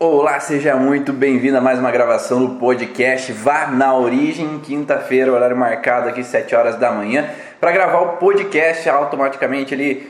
Olá, seja muito bem-vindo a mais uma gravação do podcast Vá na Origem, quinta-feira, horário marcado aqui, 7 horas da manhã, para gravar o podcast automaticamente ali,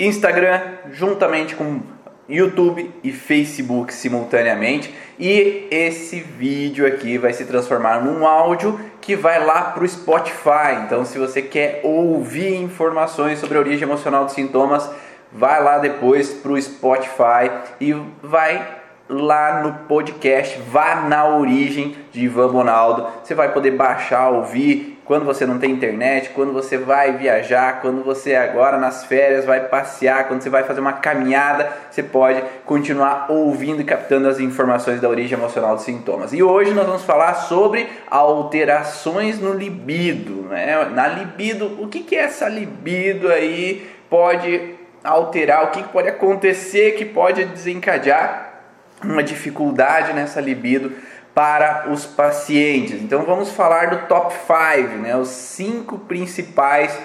Instagram, juntamente com YouTube e Facebook simultaneamente. E esse vídeo aqui vai se transformar num áudio que vai lá para o Spotify. Então, se você quer ouvir informações sobre a origem emocional dos sintomas, vai lá depois para o Spotify e vai lá no podcast Vá na Origem de Ivan Bonaldo. Você vai poder baixar, ouvir quando você não tem internet, quando você vai viajar, quando você agora nas férias vai passear, quando você vai fazer uma caminhada, você pode continuar ouvindo e captando as informações da origem emocional dos sintomas. E hoje nós vamos falar sobre alterações no libido, né? Na libido, o que que é essa libido aí pode alterar, o que pode acontecer que pode desencadear uma dificuldade nessa libido para os pacientes. Então vamos falar do top 5, né? os cinco principais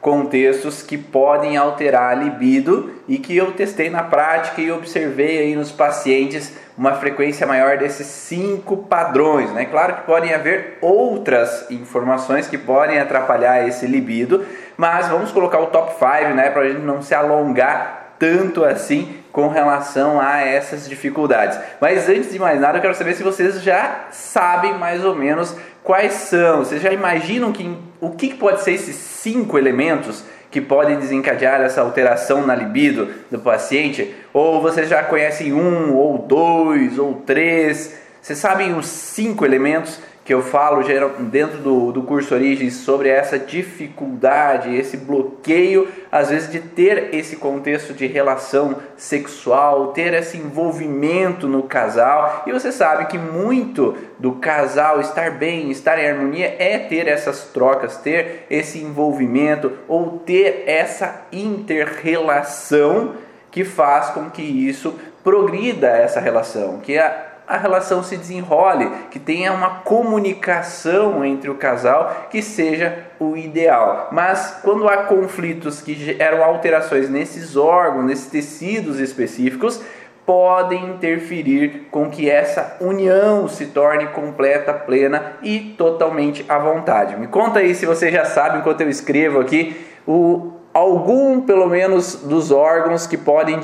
contextos que podem alterar a libido e que eu testei na prática e observei aí nos pacientes uma frequência maior desses cinco padrões. Né? Claro que podem haver outras informações que podem atrapalhar esse libido, mas vamos colocar o top 5 né, para a gente não se alongar tanto assim com relação a essas dificuldades. Mas antes de mais nada, eu quero saber se vocês já sabem mais ou menos quais são. Vocês já imaginam que, o que pode ser esses cinco elementos que podem desencadear essa alteração na libido do paciente? Ou vocês já conhecem um, ou dois, ou três? Vocês sabem os cinco elementos que eu falo dentro do, do curso Origens sobre essa dificuldade, esse bloqueio, às vezes, de ter esse contexto de relação sexual, ter esse envolvimento no casal. E você sabe que muito do casal estar bem, estar em harmonia, é ter essas trocas, ter esse envolvimento ou ter essa interrelação que faz com que isso progrida essa relação, que a a relação se desenrole, que tenha uma comunicação entre o casal que seja o ideal. Mas quando há conflitos que geram alterações nesses órgãos, nesses tecidos específicos, podem interferir com que essa união se torne completa, plena e totalmente à vontade. Me conta aí se você já sabe, enquanto eu escrevo aqui, o algum, pelo menos, dos órgãos que podem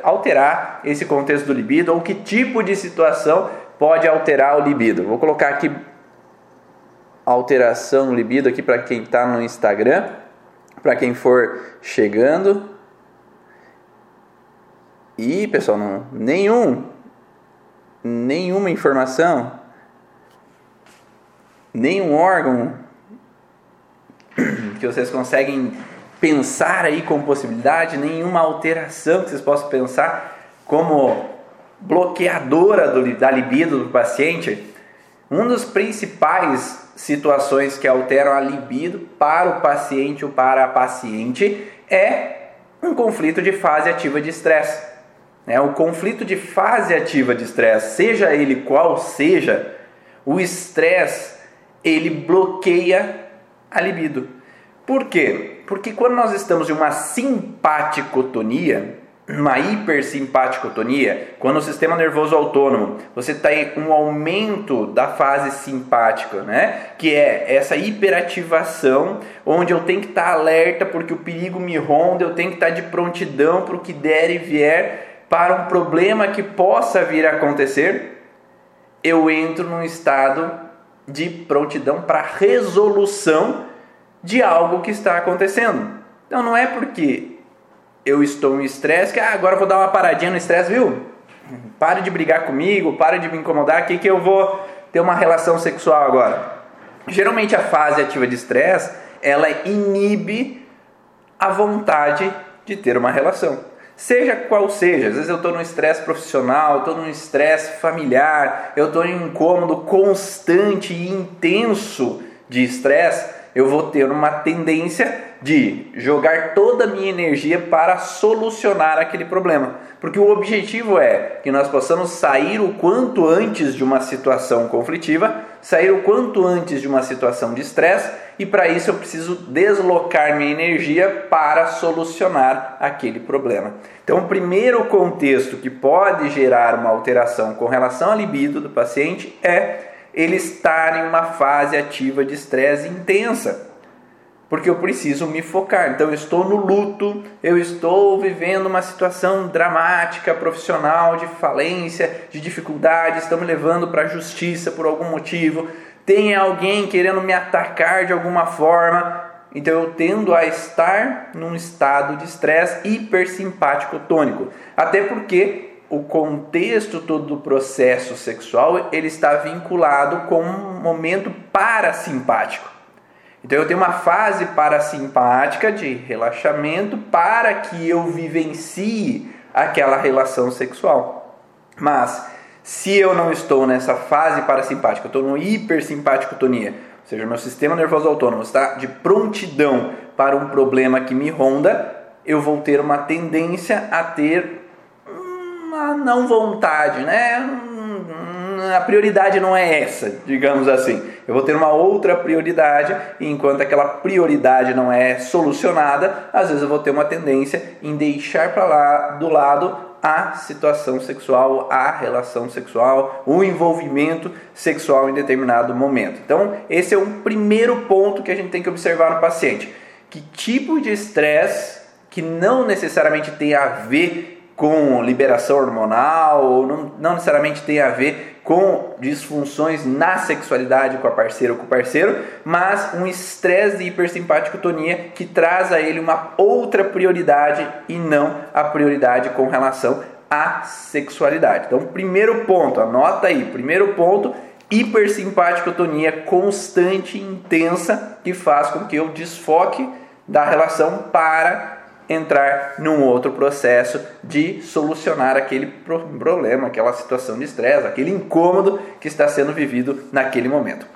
alterar esse contexto do libido ou que tipo de situação pode alterar o libido. Vou colocar aqui alteração no libido aqui para quem está no Instagram, para quem for chegando. E pessoal, não, nenhum, nenhuma informação, nenhum órgão que vocês conseguem pensar aí como possibilidade, nenhuma alteração que vocês possam pensar como bloqueadora do, da libido do paciente. Um dos principais situações que alteram a libido para o paciente ou para a paciente é um conflito de fase ativa de estresse. É, o conflito de fase ativa de estresse, seja ele qual seja, o estresse ele bloqueia a libido. Por quê? Porque quando nós estamos em uma simpaticotonia, uma hipersimpaticotonia, quando o sistema nervoso autônomo, você está em um aumento da fase simpática, né? Que é essa hiperativação, onde eu tenho que estar tá alerta porque o perigo me ronda, eu tenho que estar tá de prontidão para o que der e vier, para um problema que possa vir a acontecer, eu entro num estado de prontidão para resolução de algo que está acontecendo. Então não é porque eu estou em estresse que ah, agora vou dar uma paradinha no estresse, viu? Pare de brigar comigo, pare de me incomodar aqui que eu vou ter uma relação sexual agora. Geralmente a fase ativa de estresse, ela inibe a vontade de ter uma relação. Seja qual seja, às vezes eu estou num estresse profissional, estou num estresse familiar, eu estou em um incômodo constante e intenso de estresse, eu vou ter uma tendência de jogar toda a minha energia para solucionar aquele problema. Porque o objetivo é que nós possamos sair o quanto antes de uma situação conflitiva, sair o quanto antes de uma situação de estresse e para isso eu preciso deslocar minha energia para solucionar aquele problema. Então, o primeiro contexto que pode gerar uma alteração com relação à libido do paciente é ele estar em uma fase ativa de estresse intensa porque eu preciso me focar. Então eu estou no luto, eu estou vivendo uma situação dramática, profissional, de falência, de dificuldade, estão me levando para a justiça por algum motivo, tem alguém querendo me atacar de alguma forma. Então eu tendo a estar num estado de estresse hipersimpático tônico. Até porque o contexto todo do processo sexual ele está vinculado com um momento parasimpático. Então eu tenho uma fase parasimpática de relaxamento para que eu vivencie aquela relação sexual. Mas se eu não estou nessa fase parasimpática, eu estou no hipersimpaticotonia, ou seja, meu sistema nervoso autônomo está de prontidão para um problema que me ronda, eu vou ter uma tendência a ter não vontade, né? a prioridade não é essa, digamos assim. Eu vou ter uma outra prioridade, e enquanto aquela prioridade não é solucionada, às vezes eu vou ter uma tendência em deixar para lá do lado a situação sexual, a relação sexual, o envolvimento sexual em determinado momento. Então, esse é um primeiro ponto que a gente tem que observar no paciente. Que tipo de estresse que não necessariamente tem a ver com liberação hormonal ou não, não necessariamente tem a ver com disfunções na sexualidade com a parceira ou com o parceiro, mas um estresse de hipersimpaticotonia que traz a ele uma outra prioridade e não a prioridade com relação à sexualidade. Então, primeiro ponto, anota aí, primeiro ponto, hipersimpaticotonia constante e intensa que faz com que eu desfoque da relação para entrar num outro processo de solucionar aquele problema, aquela situação de estresse, aquele incômodo que está sendo vivido naquele momento.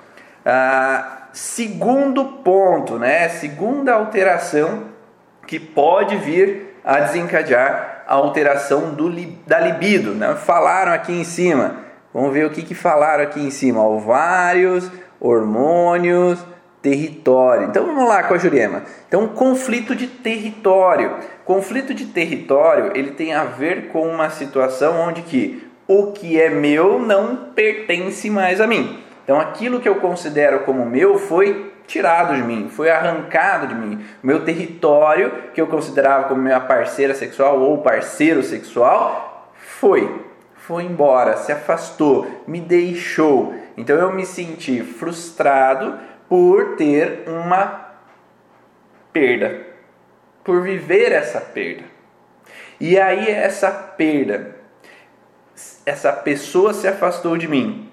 Ah, segundo ponto, né? Segunda alteração que pode vir a desencadear a alteração do, da libido. Né? Falaram aqui em cima. Vamos ver o que, que falaram aqui em cima. Ovários, hormônios, território. Então vamos lá com a Jurema. Então, conflito de território. Conflito de território, ele tem a ver com uma situação onde que o que é meu não pertence mais a mim. Então, aquilo que eu considero como meu foi tirado de mim, foi arrancado de mim. Meu território, que eu considerava como minha parceira sexual ou parceiro sexual, foi. Foi embora, se afastou, me deixou. Então eu me senti frustrado por ter uma perda, por viver essa perda. E aí essa perda, essa pessoa se afastou de mim.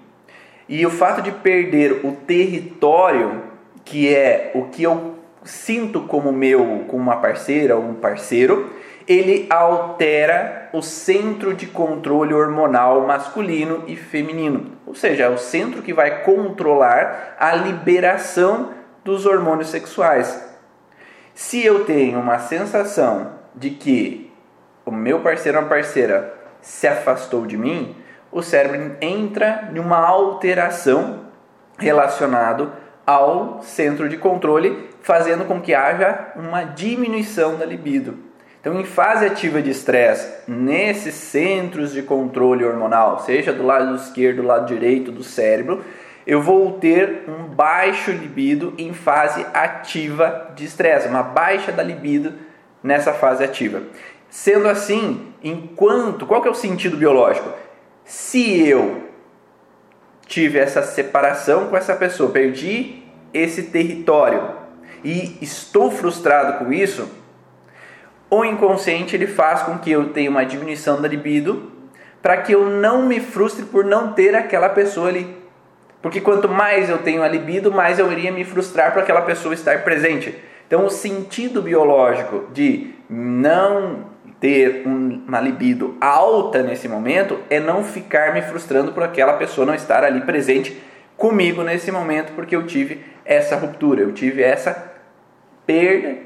E o fato de perder o território, que é o que eu sinto como meu, com uma parceira ou um parceiro, ele altera o centro de controle hormonal masculino e feminino. Ou seja, é o centro que vai controlar a liberação dos hormônios sexuais. Se eu tenho uma sensação de que o meu parceiro ou parceira se afastou de mim, o cérebro entra em uma alteração relacionado ao centro de controle, fazendo com que haja uma diminuição da libido. Então, em fase ativa de estresse, nesses centros de controle hormonal, seja do lado esquerdo, do lado direito do cérebro, eu vou ter um baixo libido em fase ativa de estresse, uma baixa da libido nessa fase ativa. Sendo assim, enquanto, qual que é o sentido biológico? Se eu tive essa separação com essa pessoa, perdi esse território e estou frustrado com isso, o inconsciente ele faz com que eu tenha uma diminuição da libido para que eu não me frustre por não ter aquela pessoa ali. Porque quanto mais eu tenho a libido, mais eu iria me frustrar por aquela pessoa estar presente. Então, o sentido biológico de não ter uma libido alta nesse momento é não ficar me frustrando por aquela pessoa não estar ali presente comigo nesse momento, porque eu tive essa ruptura, eu tive essa perda,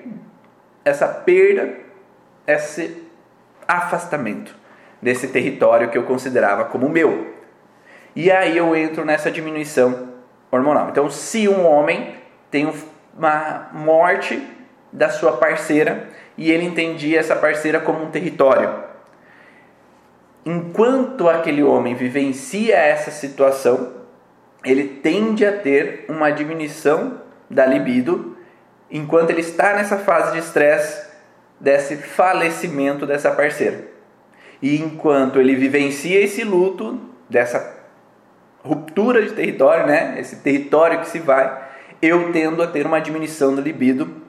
essa perda esse afastamento desse território que eu considerava como meu. E aí eu entro nessa diminuição hormonal. Então, se um homem tem um uma morte da sua parceira e ele entendia essa parceira como um território. Enquanto aquele homem vivencia essa situação, ele tende a ter uma diminuição da libido enquanto ele está nessa fase de estresse desse falecimento dessa parceira. E enquanto ele vivencia esse luto, dessa ruptura de território, né? Esse território que se vai, eu tendo a ter uma diminuição do libido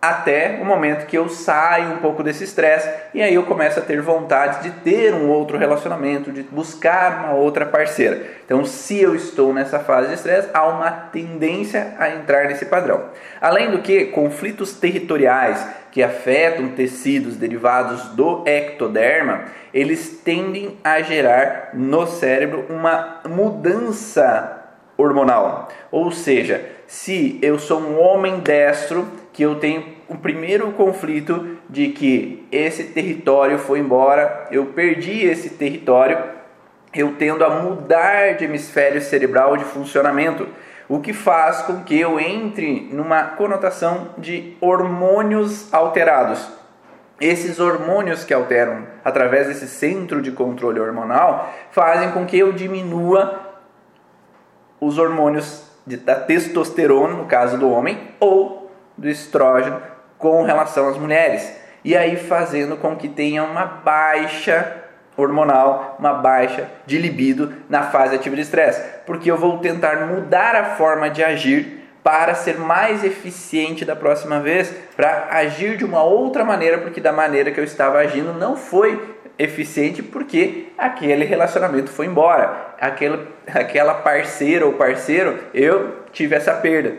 até o momento que eu saio um pouco desse estresse e aí eu começo a ter vontade de ter um outro relacionamento, de buscar uma outra parceira. Então, se eu estou nessa fase de estresse, há uma tendência a entrar nesse padrão. Além do que, conflitos territoriais que afetam tecidos derivados do ectoderma, eles tendem a gerar no cérebro uma mudança hormonal. Ou seja, se eu sou um homem destro, que eu tenho o primeiro conflito de que esse território foi embora, eu perdi esse território, eu tendo a mudar de hemisfério cerebral de funcionamento, o que faz com que eu entre numa conotação de hormônios alterados. Esses hormônios que alteram através desse centro de controle hormonal fazem com que eu diminua os hormônios da testosterona, no caso do homem, ou do estrógeno com relação às mulheres. E aí fazendo com que tenha uma baixa hormonal, uma baixa de libido na fase ativa de estresse. Porque eu vou tentar mudar a forma de agir para ser mais eficiente da próxima vez, para agir de uma outra maneira, porque da maneira que eu estava agindo não foi eficiente porque aquele relacionamento foi embora, aquela, aquela parceira ou parceiro, eu tive essa perda.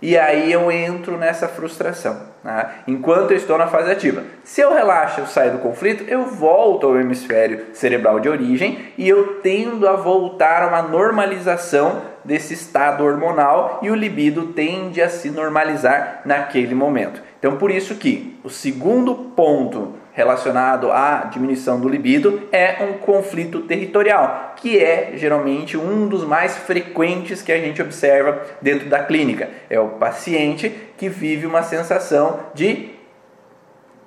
E aí eu entro nessa frustração, né? enquanto eu estou na fase ativa. Se eu relaxo, eu saio do conflito, eu volto ao hemisfério cerebral de origem e eu tendo a voltar a uma normalização desse estado hormonal e o libido tende a se normalizar naquele momento. Então, por isso que o segundo ponto relacionado à diminuição do libido é um conflito territorial, que é geralmente um dos mais frequentes que a gente observa dentro da clínica. É o paciente que vive uma sensação de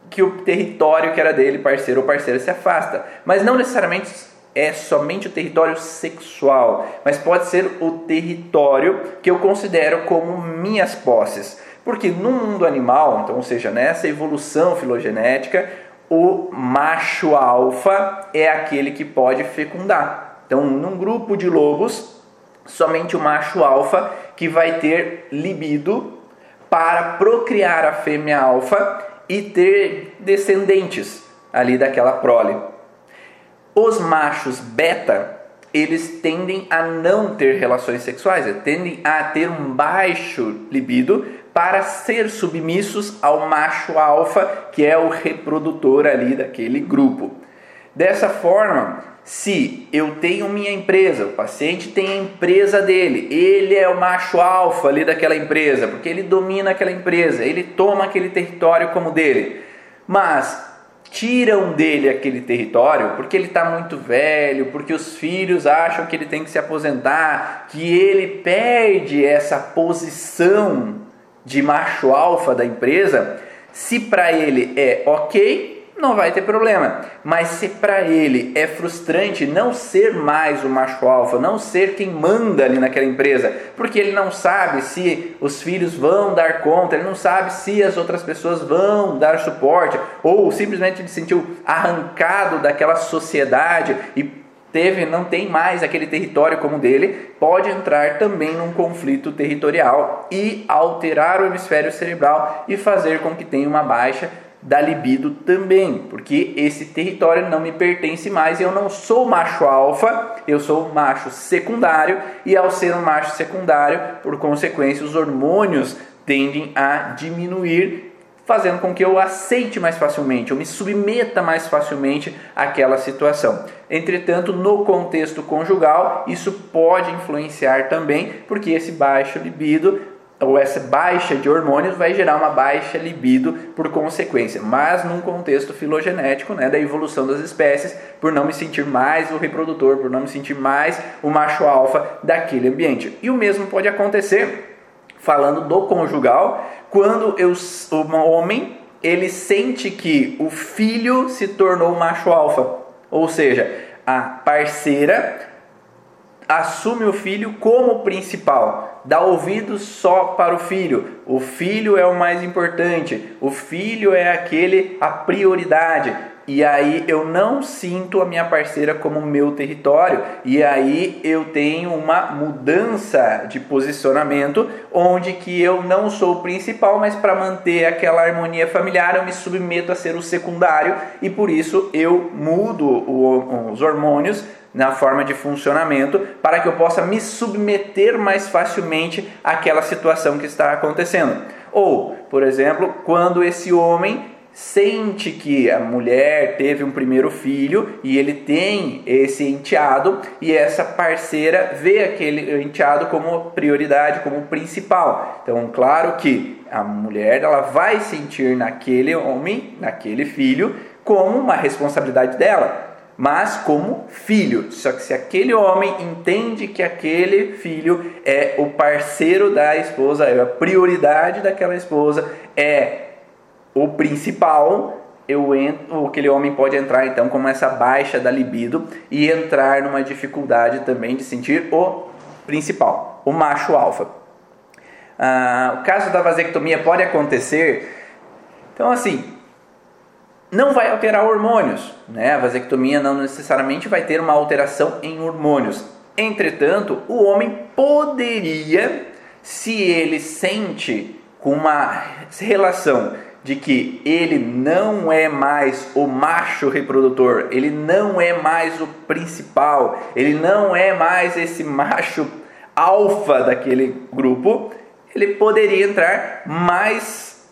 que o território que era dele, parceiro ou parceira, se afasta. Mas não necessariamente é somente o território sexual, mas pode ser o território que eu considero como minhas posses. Porque no mundo animal, então, ou seja, nessa evolução filogenética, o macho alfa é aquele que pode fecundar. Então, num grupo de lobos, somente o macho alfa que vai ter libido para procriar a fêmea alfa e ter descendentes ali daquela prole. Os machos beta, eles tendem a não ter relações sexuais, tendem a ter um baixo libido para ser submissos ao macho alfa, que é o reprodutor ali daquele grupo. Dessa forma, se eu tenho minha empresa, o paciente tem a empresa dele, ele é o macho alfa ali daquela empresa, porque ele domina aquela empresa, ele toma aquele território como dele. Mas tiram dele aquele território porque ele está muito velho, porque os filhos acham que ele tem que se aposentar, que ele perde essa posição de macho alfa da empresa, se para ele é ok, não vai ter problema. Mas se para ele é frustrante não ser mais o macho alfa, não ser quem manda ali naquela empresa, porque ele não sabe se os filhos vão dar conta, ele não sabe se as outras pessoas vão dar suporte, ou simplesmente ele se sentiu arrancado daquela sociedade e teve, não tem mais aquele território como dele, pode entrar também num conflito territorial e alterar o hemisfério cerebral e fazer com que tenha uma baixa da libido também, porque esse território não me pertence mais, eu não sou macho alfa, eu sou macho secundário e ao ser um macho secundário, por consequência, os hormônios tendem a diminuir fazendo com que eu aceite mais facilmente, eu me submeta mais facilmente àquela situação. Entretanto, no contexto conjugal, isso pode influenciar também, porque esse baixo libido ou essa baixa de hormônios vai gerar uma baixa libido por consequência, mas num contexto filogenético, né, da evolução das espécies, por não me sentir mais o reprodutor, por não me sentir mais o macho alfa daquele ambiente. E o mesmo pode acontecer falando do conjugal, quando eu, o homem ele sente que o filho se tornou macho alfa, ou seja, a parceira assume o filho como principal, dá ouvidos só para o filho. O filho é o mais importante, o filho é aquele a prioridade. E aí eu não sinto a minha parceira como meu território, e aí eu tenho uma mudança de posicionamento, onde que eu não sou o principal, mas para manter aquela harmonia familiar eu me submeto a ser o secundário e por isso eu mudo os hormônios na forma de funcionamento para que eu possa me submeter mais facilmente àquela situação que está acontecendo. Ou, por exemplo, quando esse homem sente que a mulher teve um primeiro filho e ele tem esse enteado e essa parceira vê aquele enteado como prioridade, como principal. Então, claro que a mulher ela vai sentir naquele homem, naquele filho, como uma responsabilidade dela mas como filho. Só que se aquele homem entende que aquele filho é o parceiro da esposa, é a prioridade daquela esposa, é o principal, eu entro, aquele homem pode entrar então com essa baixa da libido e entrar numa dificuldade também de sentir o principal, o macho alfa. Ah, o caso da vasectomia pode acontecer. Então, assim, não vai alterar hormônios. Né? A vasectomia não necessariamente vai ter uma alteração em hormônios. Entretanto, o homem poderia, se ele sente com uma relação de que ele não é mais o macho reprodutor, ele não é mais o principal, ele não é mais esse macho alfa daquele grupo, ele poderia entrar mais,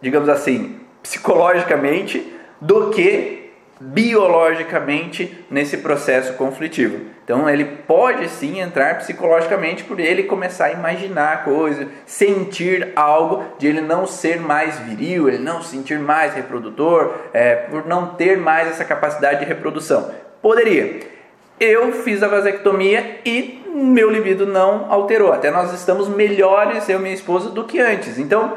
digamos assim, psicologicamente do que biologicamente nesse processo conflitivo. Então ele pode sim entrar psicologicamente por ele começar a imaginar coisas, sentir algo de ele não ser mais viril, ele não sentir mais reprodutor, é, por não ter mais essa capacidade de reprodução. Poderia. Eu fiz a vasectomia e meu libido não alterou. Até nós estamos melhores, eu e minha esposa, do que antes. Então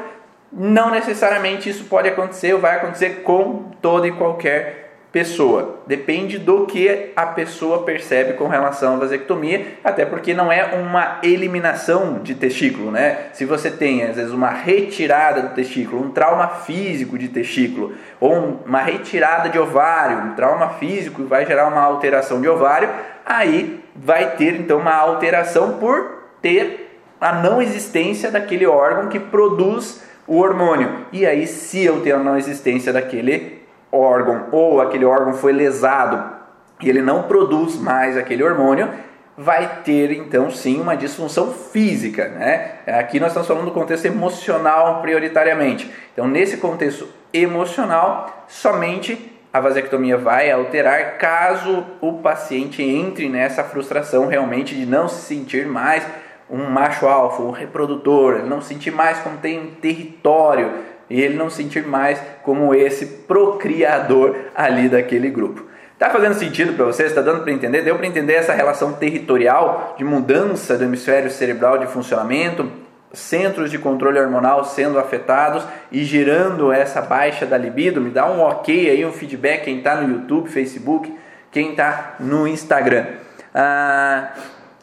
não necessariamente isso pode acontecer ou vai acontecer com toda e qualquer pessoa. Depende do que a pessoa percebe com relação à vasectomia, até porque não é uma eliminação de testículo, né? Se você tem às vezes uma retirada do testículo, um trauma físico de testículo, ou uma retirada de ovário, um trauma físico vai gerar uma alteração de ovário, aí vai ter então uma alteração por ter a não existência daquele órgão que produz o hormônio. E aí, se eu tenho a não existência daquele órgão ou aquele órgão foi lesado e ele não produz mais aquele hormônio, vai ter então sim uma disfunção física, né? Aqui nós estamos falando do contexto emocional prioritariamente. Então, nesse contexto emocional, somente a vasectomia vai alterar caso o paciente entre nessa frustração realmente de não se sentir mais um macho alfa, um reprodutor, não sentir mais como tem um território e ele não sentir mais como esse procriador ali daquele grupo. Tá fazendo sentido para você? Está dando para entender? Deu para entender essa relação territorial de mudança do hemisfério cerebral de funcionamento, centros de controle hormonal sendo afetados e gerando essa baixa da libido? Me dá um ok aí, um feedback quem está no YouTube, Facebook, quem está no Instagram. Ah,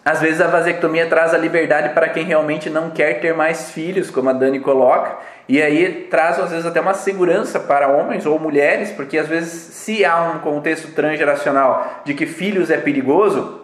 às vezes a vasectomia traz a liberdade para quem realmente não quer ter mais filhos, como a Dani coloca, e aí traz às vezes até uma segurança para homens ou mulheres, porque às vezes se há um contexto transgeracional de que filhos é perigoso,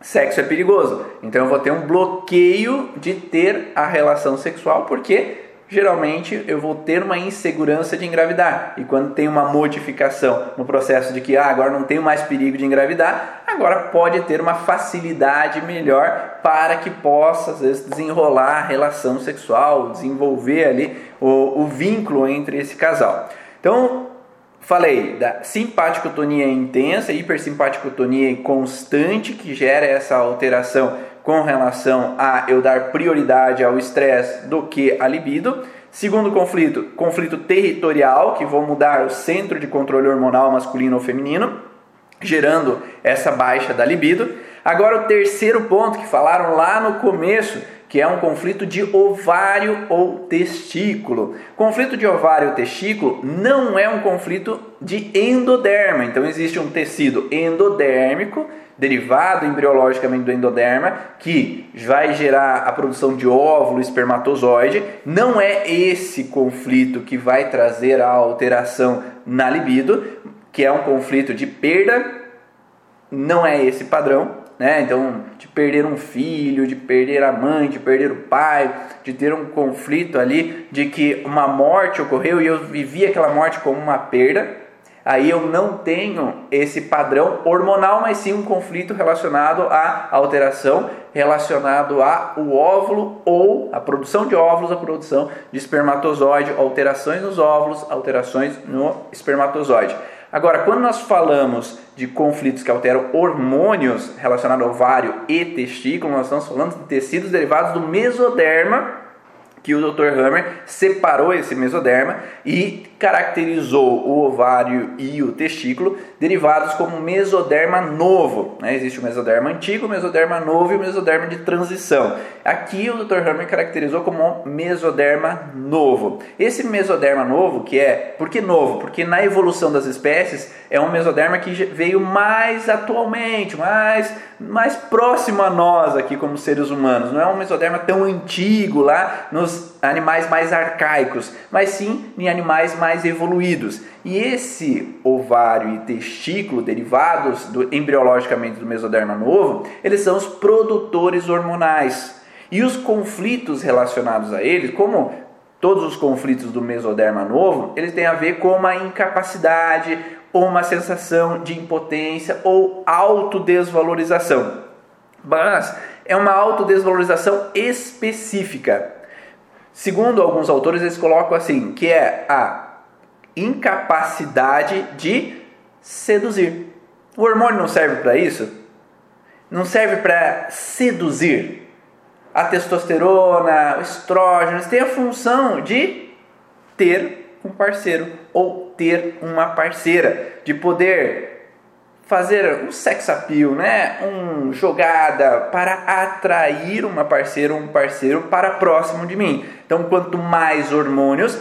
sexo é perigoso. Então eu vou ter um bloqueio de ter a relação sexual, porque geralmente eu vou ter uma insegurança de engravidar. E quando tem uma modificação no processo de que ah, agora não tenho mais perigo de engravidar, agora pode ter uma facilidade melhor para que possa, às vezes, desenrolar a relação sexual, desenvolver ali o, o vínculo entre esse casal. Então, falei da simpaticotonia intensa, hipersimpaticotonia constante, que gera essa alteração com relação a eu dar prioridade ao estresse do que a libido. Segundo conflito, conflito territorial, que vou mudar o centro de controle hormonal masculino ou feminino. Gerando essa baixa da libido. Agora, o terceiro ponto que falaram lá no começo, que é um conflito de ovário ou testículo. Conflito de ovário ou testículo não é um conflito de endoderma. Então, existe um tecido endodérmico, derivado embriologicamente do endoderma, que vai gerar a produção de óvulo espermatozoide. Não é esse conflito que vai trazer a alteração na libido, que é um conflito de perda, não é esse padrão né? Então, de perder um filho, de perder a mãe, de perder o pai, de ter um conflito ali, de que uma morte ocorreu e eu vivi aquela morte como uma perda. Aí eu não tenho esse padrão hormonal, mas sim um conflito relacionado à alteração, relacionado ao óvulo ou a produção de óvulos, a produção de espermatozoide, alterações nos óvulos, alterações no espermatozoide. Agora, quando nós falamos de conflitos que alteram hormônios relacionados ao ovário e testículo, nós estamos falando de tecidos derivados do mesoderma que o Dr. Hammer separou esse mesoderma e caracterizou o ovário e o testículo derivados como mesoderma novo. Né? Existe o mesoderma antigo, o mesoderma novo e o mesoderma de transição. Aqui o Dr. Hammer caracterizou como mesoderma novo. Esse mesoderma novo, que é, por que novo? Porque na evolução das espécies é um mesoderma que veio mais atualmente, mais, mais próximo a nós aqui como seres humanos. Não é um mesoderma tão antigo lá nos animais mais arcaicos, mas sim em animais mais evoluídos. E esse ovário e testículo derivados do, embriologicamente do mesoderma novo, eles são os produtores hormonais. E os conflitos relacionados a eles, como todos os conflitos do mesoderma novo, eles têm a ver com uma incapacidade ou uma sensação de impotência ou autodesvalorização. Mas é uma autodesvalorização específica. Segundo alguns autores, eles colocam assim, que é a incapacidade de seduzir. O hormônio não serve para isso? Não serve para seduzir. A testosterona, o estrógeno, tem a função de ter um parceiro ou ter uma parceira, de poder fazer um sex appeal, né? Um jogada para atrair uma parceira ou um parceiro para próximo de mim. Então, quanto mais hormônios,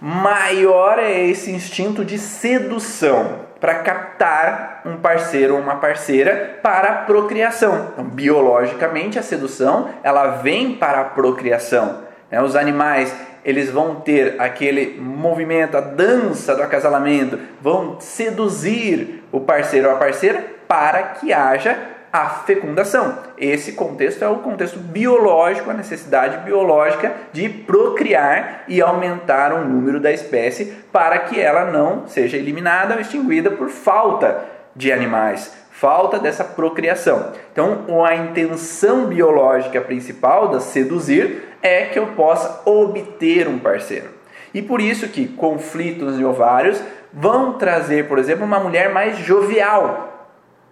maior é esse instinto de sedução para captar um parceiro ou uma parceira para a procriação. Então, biologicamente, a sedução ela vem para a procriação. Né? Os animais eles vão ter aquele movimento, a dança do acasalamento, vão seduzir o parceiro ou a parceira para que haja a fecundação. Esse contexto é o contexto biológico, a necessidade biológica de procriar e aumentar o número da espécie para que ela não seja eliminada ou extinguida por falta de animais, falta dessa procriação. Então, a intenção biológica principal da seduzir é que eu possa obter um parceiro. E por isso que conflitos em ovários vão trazer, por exemplo, uma mulher mais jovial,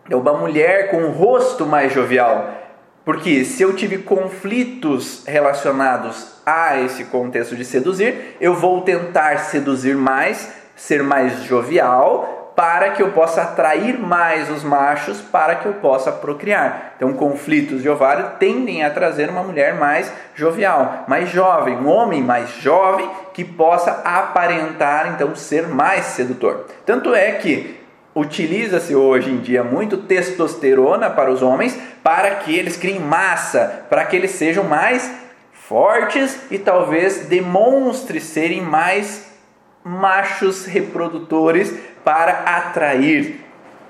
é uma mulher com um rosto mais jovial. Porque se eu tive conflitos relacionados a esse contexto de seduzir, eu vou tentar seduzir mais, ser mais jovial, para que eu possa atrair mais os machos para que eu possa procriar. Então, conflitos de ovário tendem a trazer uma mulher mais jovial, mais jovem, um homem mais jovem que possa aparentar então ser mais sedutor. Tanto é que utiliza-se hoje em dia muito testosterona para os homens para que eles criem massa, para que eles sejam mais fortes e talvez demonstre serem mais machos reprodutores para atrair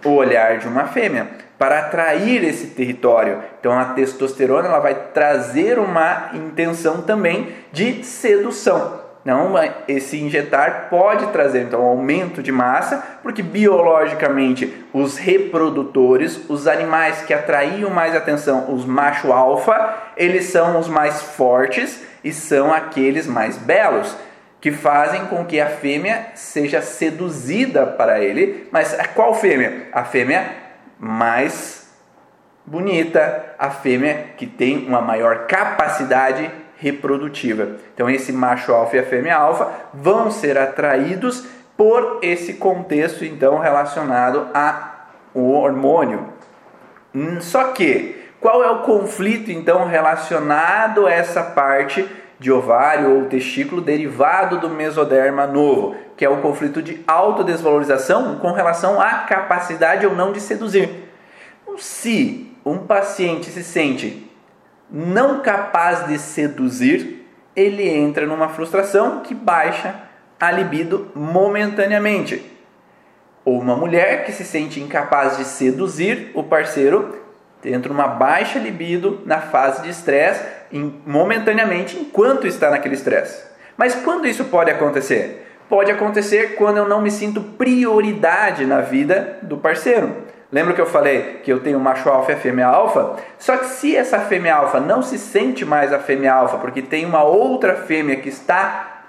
o olhar de uma fêmea, para atrair esse território. Então a testosterona ela vai trazer uma intenção também de sedução. Não, esse injetar pode trazer então um aumento de massa, porque biologicamente os reprodutores, os animais que atraíam mais atenção, os macho alfa, eles são os mais fortes e são aqueles mais belos que fazem com que a fêmea seja seduzida para ele. Mas qual fêmea? A fêmea mais bonita, a fêmea que tem uma maior capacidade reprodutiva. Então esse macho alfa e a fêmea alfa vão ser atraídos por esse contexto então relacionado a o hormônio. Hum, só que, qual é o conflito então relacionado a essa parte de ovário ou testículo derivado do mesoderma novo, que é o conflito de autodesvalorização com relação à capacidade ou não de seduzir. Se um paciente se sente não capaz de seduzir, ele entra numa frustração que baixa a libido momentaneamente. Ou uma mulher que se sente incapaz de seduzir o parceiro entra numa baixa libido na fase de estresse momentaneamente enquanto está naquele estresse. Mas quando isso pode acontecer? Pode acontecer quando eu não me sinto prioridade na vida do parceiro. Lembra que eu falei que eu tenho macho alfa e fêmea alfa? Só que se essa fêmea alfa não se sente mais a fêmea alfa porque tem uma outra fêmea que está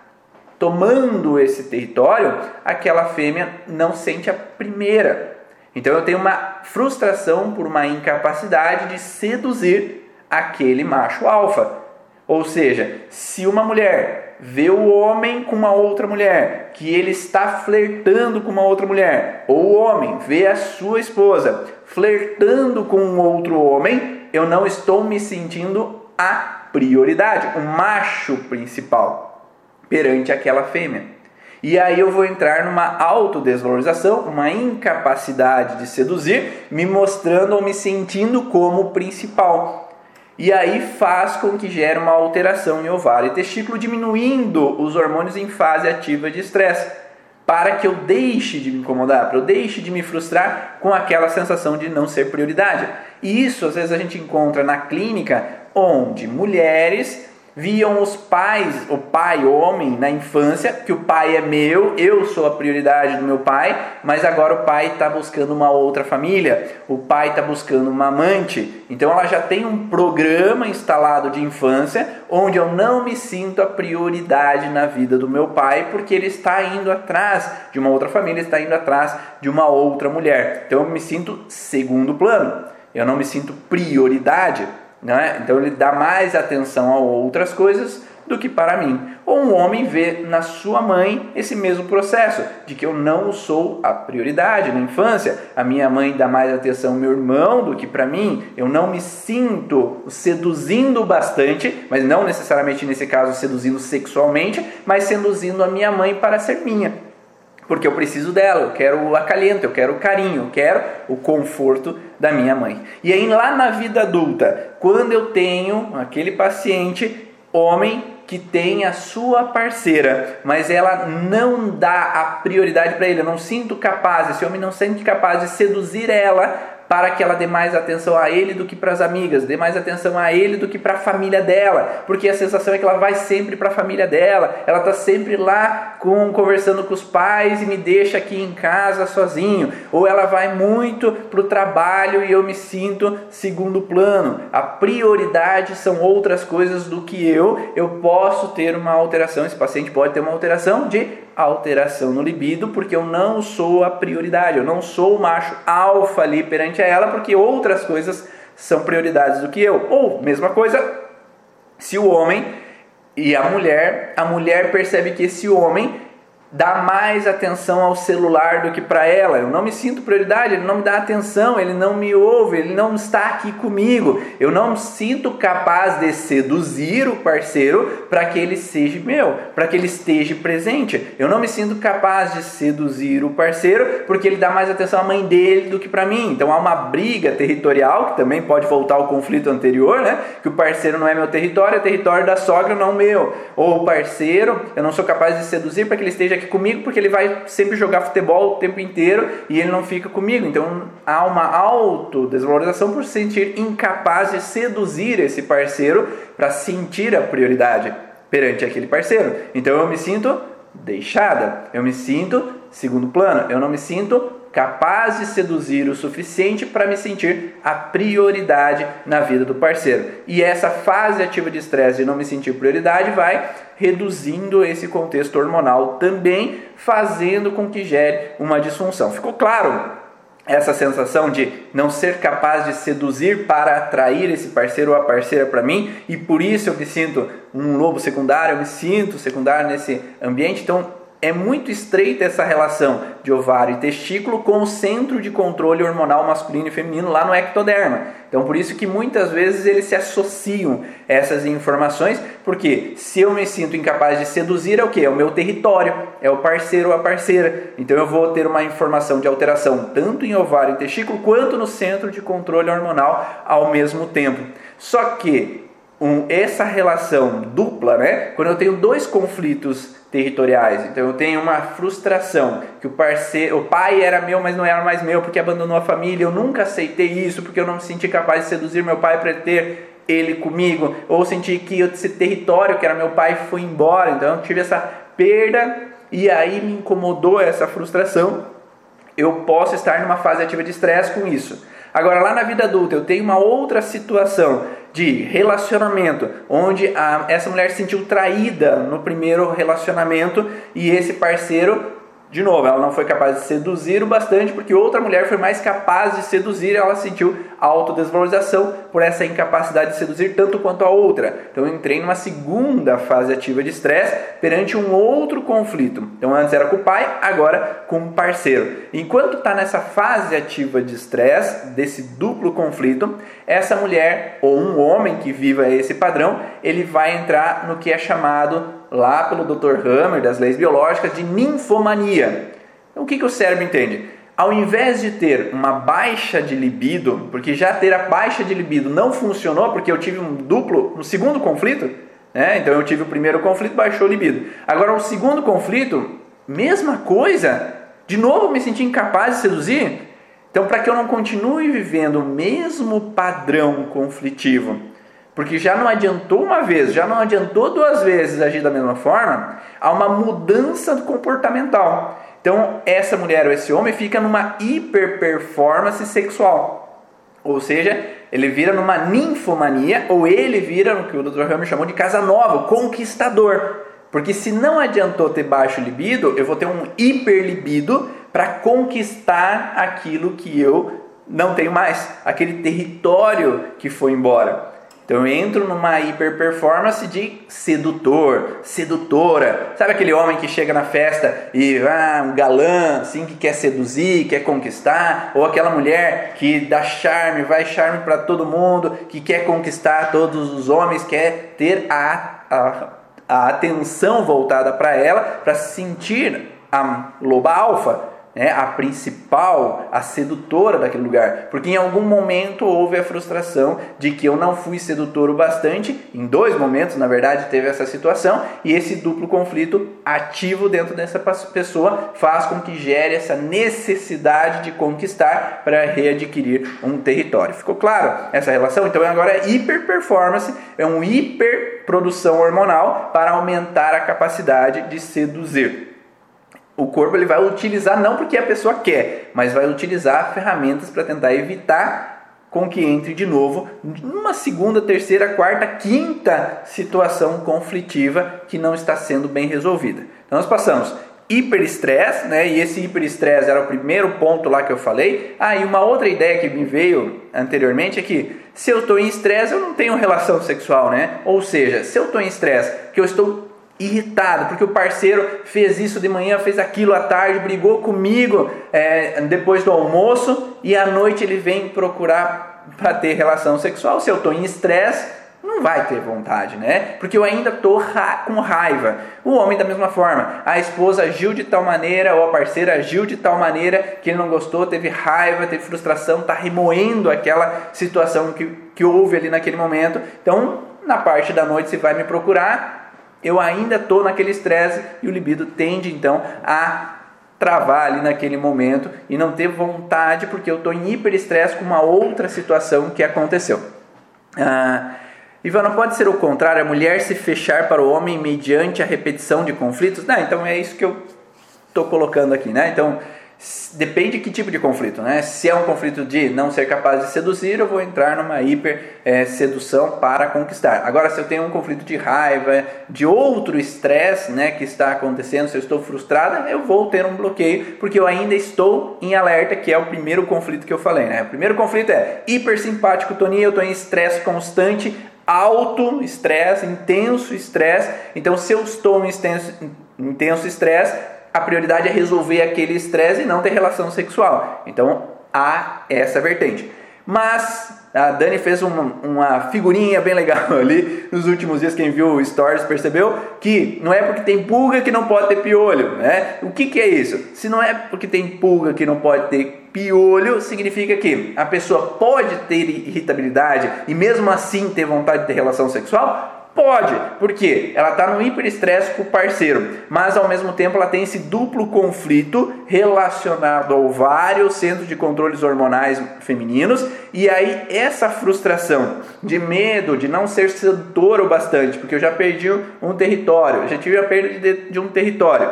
tomando esse território, aquela fêmea não sente a primeira. Então eu tenho uma frustração por uma incapacidade de seduzir aquele macho alfa. Ou seja, se uma mulher vê o homem com uma outra mulher, que ele está flertando com uma outra mulher, ou o homem vê a sua esposa flertando com um outro homem, eu não estou me sentindo a prioridade, o macho principal perante aquela fêmea. E aí eu vou entrar numa autodesvalorização, uma incapacidade de seduzir, me mostrando ou me sentindo como principal. E aí faz com que gere uma alteração em ovário e testículo, diminuindo os hormônios em fase ativa de estresse, para que eu deixe de me incomodar, para eu deixe de me frustrar com aquela sensação de não ser prioridade. E isso às vezes a gente encontra na clínica onde mulheres viam os pais, o pai, o homem, na infância, que o pai é meu, eu sou a prioridade do meu pai, mas agora o pai está buscando uma outra família, o pai está buscando uma amante. Então ela já tem um programa instalado de infância onde eu não me sinto a prioridade na vida do meu pai, porque ele está indo atrás de uma outra família, está indo atrás de uma outra mulher. Então eu me sinto segundo plano, eu não me sinto prioridade. Né? Então ele dá mais atenção a outras coisas do que para mim. Ou um homem vê na sua mãe esse mesmo processo, de que eu não sou a prioridade na infância. A minha mãe dá mais atenção ao meu irmão do que para mim. Eu não me sinto seduzindo bastante, mas não necessariamente nesse caso seduzindo sexualmente, mas seduzindo a minha mãe para ser minha porque eu preciso dela, eu quero o acalento, eu quero o carinho, eu quero o conforto da minha mãe. E aí lá na vida adulta, quando eu tenho aquele paciente homem que tem a sua parceira, mas ela não dá a prioridade para ele, eu não sinto capaz, esse homem não sente capaz de seduzir ela para que ela dê mais atenção a ele do que para as amigas, dê mais atenção a ele do que para a família dela, porque a sensação é que ela vai sempre para a família dela, ela está sempre lá com, conversando com os pais e me deixa aqui em casa sozinho, ou ela vai muito para o trabalho e eu me sinto segundo plano. A prioridade são outras coisas do que eu, eu posso ter uma alteração, esse paciente pode ter uma alteração de alteração no libido, porque eu não sou a prioridade, eu não sou o macho alfa ali perante ela, porque outras coisas são prioridades do que eu. Ou, mesma coisa, se o homem e a mulher, a mulher percebe que esse homem dá mais atenção ao celular do que para ela. Eu não me sinto prioridade, ele não me dá atenção, ele não me ouve, ele não está aqui comigo. Eu não me sinto capaz de seduzir o parceiro para que ele seja meu, para que ele esteja presente. Eu não me sinto capaz de seduzir o parceiro porque ele dá mais atenção à mãe dele do que para mim. Então há uma briga territorial que também pode voltar ao conflito anterior, né? Que o parceiro não é meu território, é território da sogra, não meu. Ou o parceiro, eu não sou capaz de seduzir para que ele esteja aqui comigo porque ele vai sempre jogar futebol o tempo inteiro e ele não fica comigo. Então há uma autodesvalorização por se sentir incapaz de seduzir esse parceiro para sentir a prioridade perante aquele parceiro. Então eu me sinto deixada, eu me sinto segundo plano, eu não me sinto capaz de seduzir o suficiente para me sentir a prioridade na vida do parceiro. E essa fase ativa de estresse de não me sentir prioridade vai reduzindo esse contexto hormonal também, fazendo com que gere uma disfunção. Ficou claro? Essa sensação de não ser capaz de seduzir para atrair esse parceiro ou a parceira para mim, e por isso eu me sinto um lobo secundário, eu me sinto secundário nesse ambiente. Então, é muito estreita essa relação de ovário e testículo com o centro de controle hormonal masculino e feminino lá no ectoderma. Então, por isso que muitas vezes eles se associam essas informações, porque se eu me sinto incapaz de seduzir, é o que? É o meu território, é o parceiro ou a parceira. Então, eu vou ter uma informação de alteração tanto em ovário e testículo quanto no centro de controle hormonal ao mesmo tempo. Só que um, essa relação dupla, né? Quando eu tenho dois conflitos territoriais, então eu tenho uma frustração que o parceiro, o pai era meu, mas não era mais meu porque abandonou a família. Eu nunca aceitei isso porque eu não me senti capaz de seduzir meu pai para ter ele comigo, ou senti que esse território que era meu pai foi embora. Então eu tive essa perda e aí me incomodou essa frustração. Eu posso estar numa fase ativa de estresse com isso. Agora, lá na vida adulta, eu tenho uma outra situação de relacionamento, onde a, essa mulher se sentiu traída no primeiro relacionamento e esse parceiro de novo, ela não foi capaz de seduzir o bastante porque outra mulher foi mais capaz de seduzir ela sentiu autodesvalorização por essa incapacidade de seduzir tanto quanto a outra. Então eu entrei numa segunda fase ativa de estresse perante um outro conflito. Então antes era com o pai, agora com o parceiro. Enquanto está nessa fase ativa de estresse, desse duplo conflito, essa mulher ou um homem que viva esse padrão, ele vai entrar no que é chamado lá pelo Dr. Hammer, das leis biológicas, de ninfomania. Então, o que, que o cérebro entende? Ao invés de ter uma baixa de libido, porque já ter a baixa de libido não funcionou, porque eu tive um duplo no segundo conflito, né? então eu tive o primeiro conflito, baixou o libido. Agora, o segundo conflito, mesma coisa, de novo me senti incapaz de seduzir. Então, para que eu não continue vivendo o mesmo padrão conflitivo, porque já não adiantou uma vez, já não adiantou duas vezes agir da mesma forma, há uma mudança comportamental. Então, essa mulher ou esse homem fica numa hiperperformance sexual. Ou seja, ele vira numa ninfomania, ou ele vira no que o Dr. Hammer chamou de casa nova, conquistador. Porque se não adiantou ter baixo libido, eu vou ter um hiperlibido para conquistar aquilo que eu não tenho mais, aquele território que foi embora. Então eu entro numa hiperperformance de sedutor, sedutora. Sabe aquele homem que chega na festa e ah, um galã, assim, que quer seduzir, quer conquistar, ou aquela mulher que dá charme, vai charme para todo mundo, que quer conquistar todos os homens, quer ter a, a, a atenção voltada para ela, para sentir a loba alfa é a principal, a sedutora daquele lugar, porque em algum momento houve a frustração de que eu não fui sedutor o bastante, em dois momentos, na verdade, teve essa situação, e esse duplo conflito ativo dentro dessa pessoa faz com que gere essa necessidade de conquistar para readquirir um território. Ficou claro essa relação? Então agora é hiper performance, é um hiper produção hormonal para aumentar a capacidade de seduzir o corpo ele vai utilizar não porque a pessoa quer, mas vai utilizar ferramentas para tentar evitar com que entre de novo numa segunda, terceira, quarta, quinta situação conflitiva que não está sendo bem resolvida. Então nós passamos hiperestresse, né? E esse hiperestresse era o primeiro ponto lá que eu falei. Ah, e uma outra ideia que me veio anteriormente é que se eu estou em estresse, eu não tenho relação sexual, né? Ou seja, se eu estou em estresse, que eu estou irritado, porque o parceiro fez isso de manhã, fez aquilo à tarde, brigou comigo é, depois do almoço e à noite ele vem procurar para ter relação sexual. Se eu estou em estresse, não vai ter vontade, né? Porque eu ainda estou ra com raiva. O homem, da mesma forma, a esposa agiu de tal maneira, ou a parceira agiu de tal maneira que ele não gostou, teve raiva, teve frustração, está remoendo aquela situação que, que houve ali naquele momento. Então, na parte da noite, você vai me procurar, eu ainda estou naquele estresse e o libido tende então a travar ali naquele momento e não ter vontade porque eu estou em hiperestresse com uma outra situação que aconteceu. Ah, Ivan, pode ser o contrário, a mulher se fechar para o homem mediante a repetição de conflitos? Não, então é isso que eu estou colocando aqui, né? Então, Depende de que tipo de conflito, né? Se é um conflito de não ser capaz de seduzir, eu vou entrar numa hiper é, sedução para conquistar. Agora, se eu tenho um conflito de raiva, de outro estresse, né, que está acontecendo, se eu estou frustrada, eu vou ter um bloqueio, porque eu ainda estou em alerta, que é o primeiro conflito que eu falei, né? O primeiro conflito é hipersimpático, Toninho, eu estou em estresse constante, alto estresse, intenso estresse. Então, se eu estou em intenso estresse, a prioridade é resolver aquele estresse e não ter relação sexual. Então há essa vertente. Mas a Dani fez uma, uma, figurinha bem legal ali nos últimos dias. Quem viu stories percebeu que não é porque tem pulga que não pode ter piolho, né? O que, que é isso? Se não é porque tem pulga que não pode ter piolho, significa que a pessoa pode ter irritabilidade e mesmo assim ter vontade de ter relação sexual? Pode, porque ela está no hiperestresse com o parceiro, mas ao mesmo tempo ela tem esse duplo conflito relacionado ao ovário, centro de controles hormonais femininos, e aí essa frustração de medo de não ser sedutor o bastante, porque eu já perdi um território, já tive a perda de, de um território,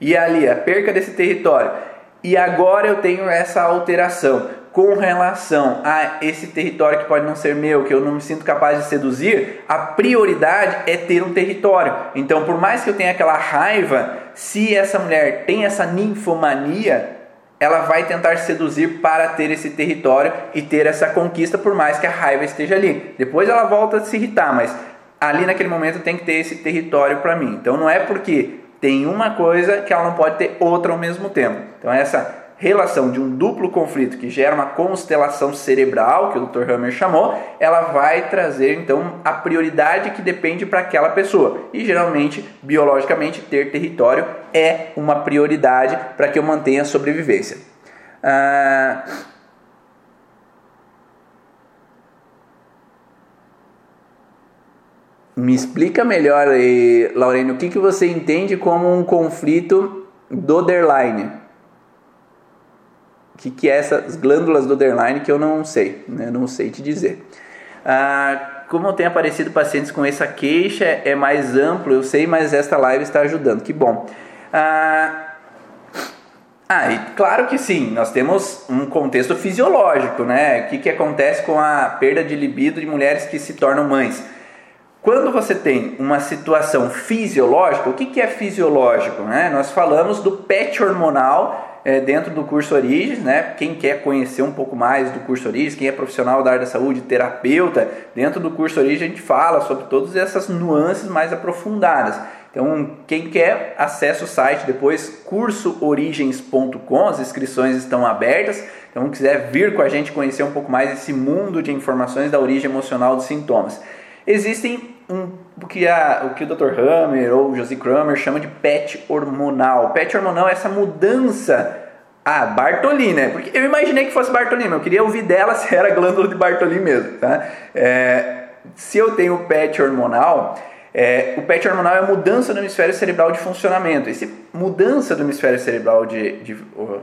e ali a perca desse território, e agora eu tenho essa alteração com relação a esse território que pode não ser meu, que eu não me sinto capaz de seduzir, a prioridade é ter um território. Então, por mais que eu tenha aquela raiva, se essa mulher tem essa ninfomania, ela vai tentar seduzir para ter esse território e ter essa conquista, por mais que a raiva esteja ali. Depois ela volta a se irritar, mas ali naquele momento tem que ter esse território para mim. Então, não é porque tem uma coisa que ela não pode ter outra ao mesmo tempo. Então, essa relação de um duplo conflito que gera uma constelação cerebral, que o Dr. Hammer chamou, ela vai trazer então a prioridade que depende para aquela pessoa. E geralmente, biologicamente, ter território é uma prioridade para que eu mantenha a sobrevivência. Ah, me explica melhor, Laurene, o que, que você entende como um conflito do underline? que, que é essas glândulas do underline que eu não sei, né? não sei te dizer. Ah, como tem aparecido pacientes com essa queixa, é mais amplo, eu sei, mas esta live está ajudando, que bom. Ah, ah, e claro que sim, nós temos um contexto fisiológico, né? O que, que acontece com a perda de libido de mulheres que se tornam mães? Quando você tem uma situação fisiológica, o que, que é fisiológico? Né? Nós falamos do PET hormonal é, dentro do curso Origens, né? Quem quer conhecer um pouco mais do curso Origens, quem é profissional da área da saúde, terapeuta, dentro do curso Origens a gente fala sobre todas essas nuances mais aprofundadas. Então, quem quer, acesse o site depois cursoorigens.com, as inscrições estão abertas. Então, quiser vir com a gente conhecer um pouco mais esse mundo de informações da origem emocional dos sintomas. Existem um, o, que a, o que o Dr. Hammer ou o Josie Kramer chama de PET hormonal. PET hormonal é essa mudança ah, Bartoli, né? Porque eu imaginei que fosse Bartoli, mas eu queria ouvir dela se era glândula de Bartoli mesmo, tá? É, se eu tenho PET hormonal, é, o PET hormonal é a mudança do hemisfério cerebral de funcionamento. Essa mudança do hemisfério cerebral de, de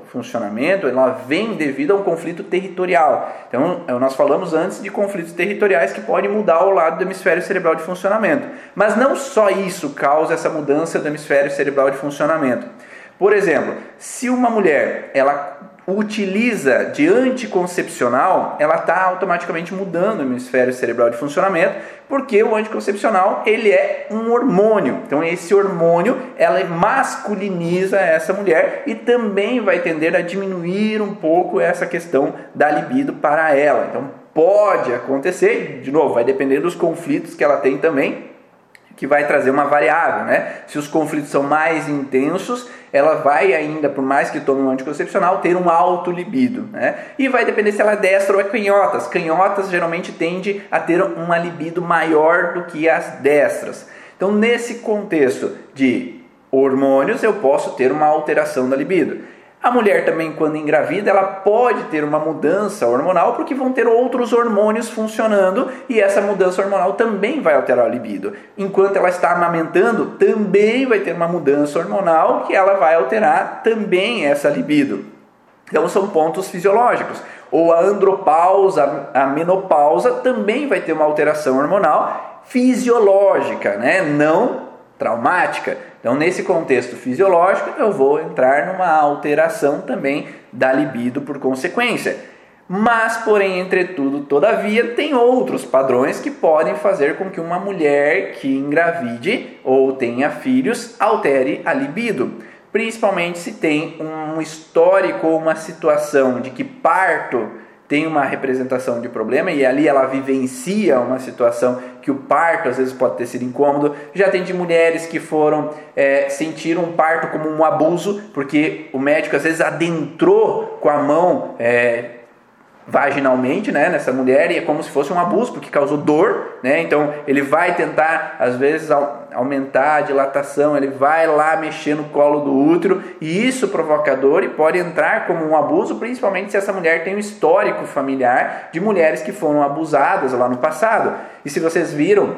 funcionamento, ela vem devido a um conflito territorial. Então, é, nós falamos antes de conflitos territoriais que podem mudar o lado do hemisfério cerebral de funcionamento. Mas não só isso causa essa mudança do hemisfério cerebral de funcionamento. Por exemplo, se uma mulher ela utiliza de anticoncepcional, ela está automaticamente mudando o hemisfério cerebral de funcionamento, porque o anticoncepcional ele é um hormônio. Então esse hormônio ela masculiniza essa mulher e também vai tender a diminuir um pouco essa questão da libido para ela. Então pode acontecer, de novo, vai depender dos conflitos que ela tem também, que vai trazer uma variável, né? Se os conflitos são mais intensos, ela vai ainda, por mais que tome um anticoncepcional, ter um alto libido, né? E vai depender se ela é destra ou é canhotas. Canhotas geralmente tende a ter uma libido maior do que as destras. Então, nesse contexto de hormônios, eu posso ter uma alteração da libido. A mulher também, quando engravida, ela pode ter uma mudança hormonal porque vão ter outros hormônios funcionando e essa mudança hormonal também vai alterar a libido. Enquanto ela está amamentando, também vai ter uma mudança hormonal que ela vai alterar também essa libido. Então são pontos fisiológicos. Ou a andropausa, a menopausa também vai ter uma alteração hormonal fisiológica, né? Não traumática. Então, nesse contexto fisiológico, eu vou entrar numa alteração também da libido por consequência. Mas, porém, entretudo, todavia, tem outros padrões que podem fazer com que uma mulher que engravide ou tenha filhos altere a libido. Principalmente se tem um histórico ou uma situação de que parto tem uma representação de problema e ali ela vivencia uma situação que o parto às vezes pode ter sido incômodo. Já tem de mulheres que foram é, sentir um parto como um abuso, porque o médico às vezes adentrou com a mão é, vaginalmente, né, nessa mulher e é como se fosse um abuso porque causou dor, né? Então ele vai tentar às vezes aumentar a dilatação, ele vai lá mexer no colo do útero e isso provoca dor e pode entrar como um abuso, principalmente se essa mulher tem um histórico familiar de mulheres que foram abusadas lá no passado. E se vocês viram,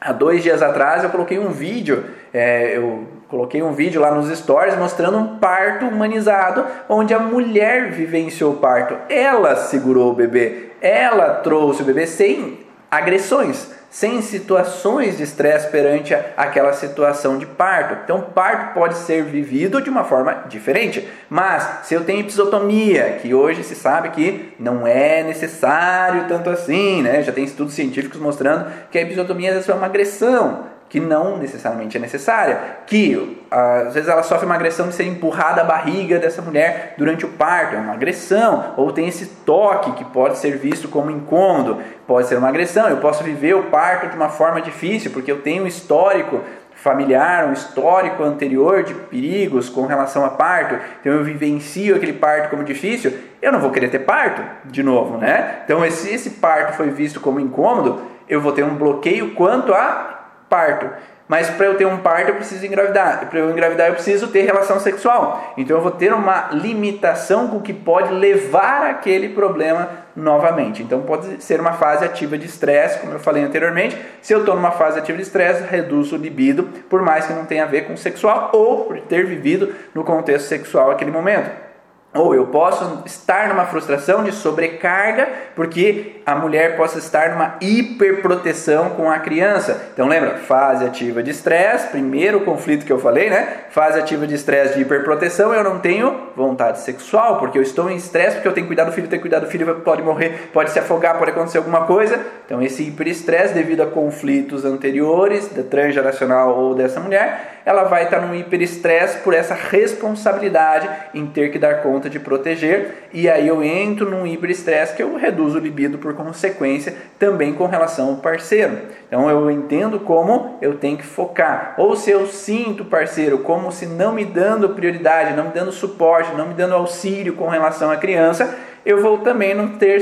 há dois dias atrás eu coloquei um vídeo, é, eu Coloquei um vídeo lá nos stories mostrando um parto humanizado, onde a mulher vivenciou o parto. Ela segurou o bebê, ela trouxe o bebê sem agressões, sem situações de estresse perante aquela situação de parto. Então, parto pode ser vivido de uma forma diferente. Mas, se eu tenho episotomia, que hoje se sabe que não é necessário tanto assim, né? Já tem estudos científicos mostrando que a episotomia é uma agressão que não necessariamente é necessária, que às vezes ela sofre uma agressão de ser empurrada a barriga dessa mulher durante o parto, é uma agressão, ou tem esse toque que pode ser visto como incômodo, pode ser uma agressão. Eu posso viver o parto de uma forma difícil porque eu tenho um histórico familiar, um histórico anterior de perigos com relação a parto, então eu vivencio aquele parto como difícil, eu não vou querer ter parto de novo, né? Então, se esse parto foi visto como incômodo, eu vou ter um bloqueio quanto a parto. Mas para eu ter um parto eu preciso engravidar. Para eu engravidar eu preciso ter relação sexual. Então eu vou ter uma limitação com que pode levar aquele problema novamente. Então pode ser uma fase ativa de estresse, como eu falei anteriormente. Se eu estou numa fase ativa de estresse, reduzo o libido, por mais que não tenha a ver com sexual ou por ter vivido no contexto sexual aquele momento. Ou eu posso estar numa frustração de sobrecarga, porque a mulher possa estar numa hiperproteção com a criança. Então lembra, fase ativa de estresse, primeiro conflito que eu falei, né? Fase ativa de estresse de hiperproteção, eu não tenho vontade sexual, porque eu estou em estresse, porque eu tenho que cuidar do filho, tenho que cuidar do filho, pode morrer, pode se afogar, pode acontecer alguma coisa. Então esse hiperestresse devido a conflitos anteriores da transgeracional ou dessa mulher, ela vai estar num hiperestresse por essa responsabilidade em ter que dar conta de proteger, e aí eu entro num hiperestresse que eu reduzo o libido por consequência também com relação ao parceiro. Então eu entendo como eu tenho que focar. Ou se eu sinto parceiro como se não me dando prioridade, não me dando suporte, não me dando auxílio com relação à criança, eu vou também não ter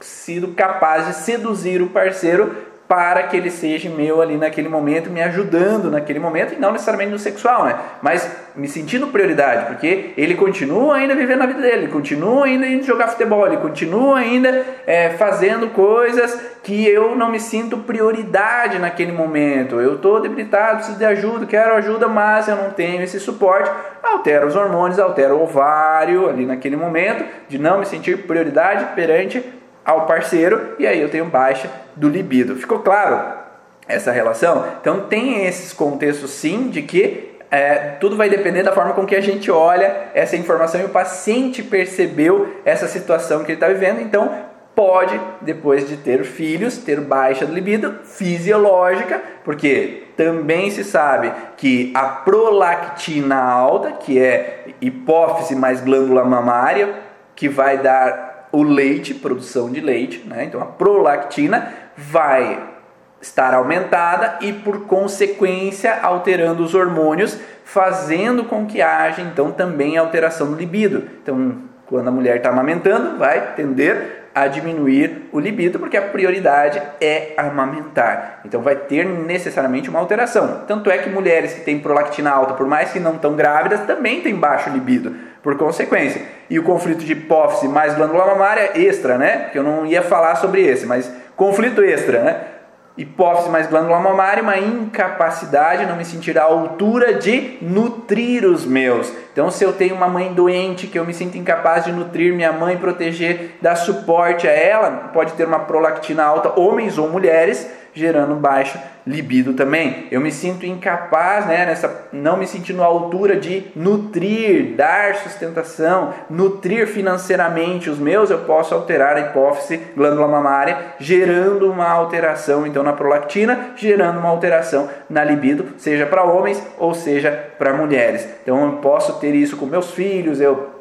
sido capaz de seduzir o parceiro para que ele seja meu ali naquele momento, me ajudando naquele momento, e não necessariamente no sexual, né? Mas me sentindo prioridade, porque ele continua ainda vivendo a vida dele, ele continua ainda indo jogar futebol, ele continua ainda é, fazendo coisas que eu não me sinto prioridade naquele momento. Eu estou debilitado, preciso de ajuda, quero ajuda, mas eu não tenho esse suporte. Altera os hormônios, altera o ovário ali naquele momento, de não me sentir prioridade perante ao parceiro e aí eu tenho baixa do libido. Ficou claro essa relação? Então tem esses contextos sim de que é, tudo vai depender da forma com que a gente olha essa informação e o paciente percebeu essa situação que ele está vivendo. Então pode, depois de ter filhos, ter baixa do libido fisiológica, porque também se sabe que a prolactina alta, que é hipófise mais glândula mamária, que vai dar o leite, produção de leite, né? então a prolactina vai estar aumentada e por consequência alterando os hormônios, fazendo com que haja então também alteração no libido. Então, quando a mulher está amamentando, vai tender a diminuir o libido, porque a prioridade é amamentar. Então vai ter necessariamente uma alteração. Tanto é que mulheres que têm prolactina alta, por mais que não estão grávidas, também têm baixo libido por consequência. E o conflito de hipófise mais glândula mamária extra, né? Que eu não ia falar sobre esse, mas conflito extra, né? Hipófise mais glândula mamária, uma incapacidade, não me sentir à altura de nutrir os meus. Então, se eu tenho uma mãe doente, que eu me sinto incapaz de nutrir minha mãe, proteger, dar suporte a ela, pode ter uma prolactina alta, homens ou mulheres, gerando baixo libido também. Eu me sinto incapaz, né, nessa não me sentindo à altura de nutrir, dar sustentação, nutrir financeiramente os meus, eu posso alterar a hipófise glândula mamária, gerando uma alteração então na prolactina, gerando uma alteração na libido, seja para homens ou seja para mulheres. Então eu posso ter isso com meus filhos, eu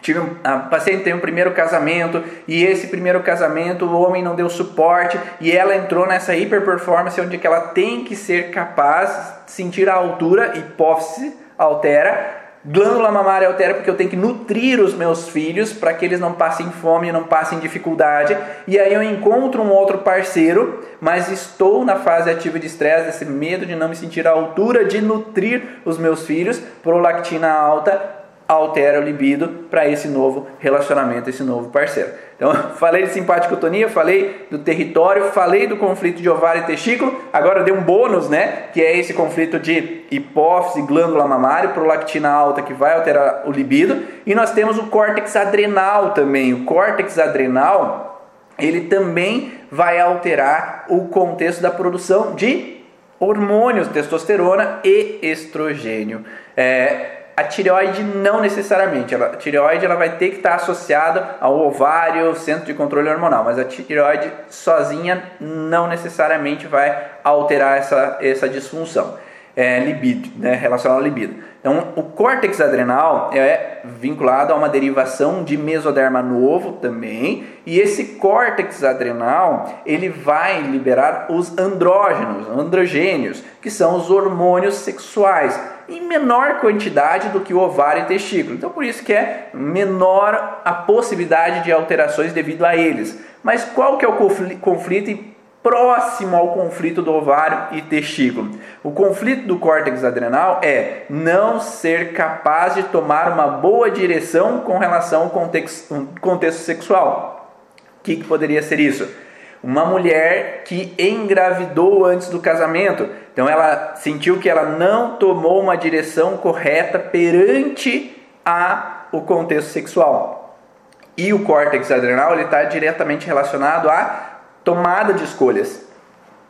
tive a paciente tem um primeiro casamento e esse primeiro casamento o homem não deu suporte e ela entrou nessa hiperperformance onde que ela tem que ser capaz sentir a altura, hipófise altera, glândula mamária altera porque eu tenho que nutrir os meus filhos para que eles não passem fome, não passem dificuldade. E aí eu encontro um outro parceiro, mas estou na fase ativa de estresse, esse medo de não me sentir à altura de nutrir os meus filhos, prolactina alta, altera o libido para esse novo relacionamento, esse novo parceiro. Então, falei de simpaticotonia, falei do território, falei do conflito de ovário e testículo, agora dei um bônus, né, que é esse conflito de hipófise, glândula mamária, prolactina alta que vai alterar o libido, e nós temos o córtex adrenal também. O córtex adrenal, ele também vai alterar o contexto da produção de hormônios, testosterona e estrogênio. É, a tireoide não necessariamente. a tireoide ela vai ter que estar associada ao ovário, centro de controle hormonal, mas a tireoide sozinha não necessariamente vai alterar essa, essa disfunção. É, libido, né, relacionado ao libido. Então, o córtex adrenal é vinculado a uma derivação de mesoderma novo também, e esse córtex adrenal ele vai liberar os andrógenos, androgênios, que são os hormônios sexuais em menor quantidade do que o ovário e testículo. Então por isso que é menor a possibilidade de alterações devido a eles. Mas qual que é o conflito próximo ao conflito do ovário e testículo? O conflito do córtex adrenal é não ser capaz de tomar uma boa direção com relação ao contexto, contexto sexual. O que, que poderia ser isso? Uma mulher que engravidou antes do casamento. Então ela sentiu que ela não tomou uma direção correta perante a, o contexto sexual. E o córtex adrenal está diretamente relacionado à tomada de escolhas.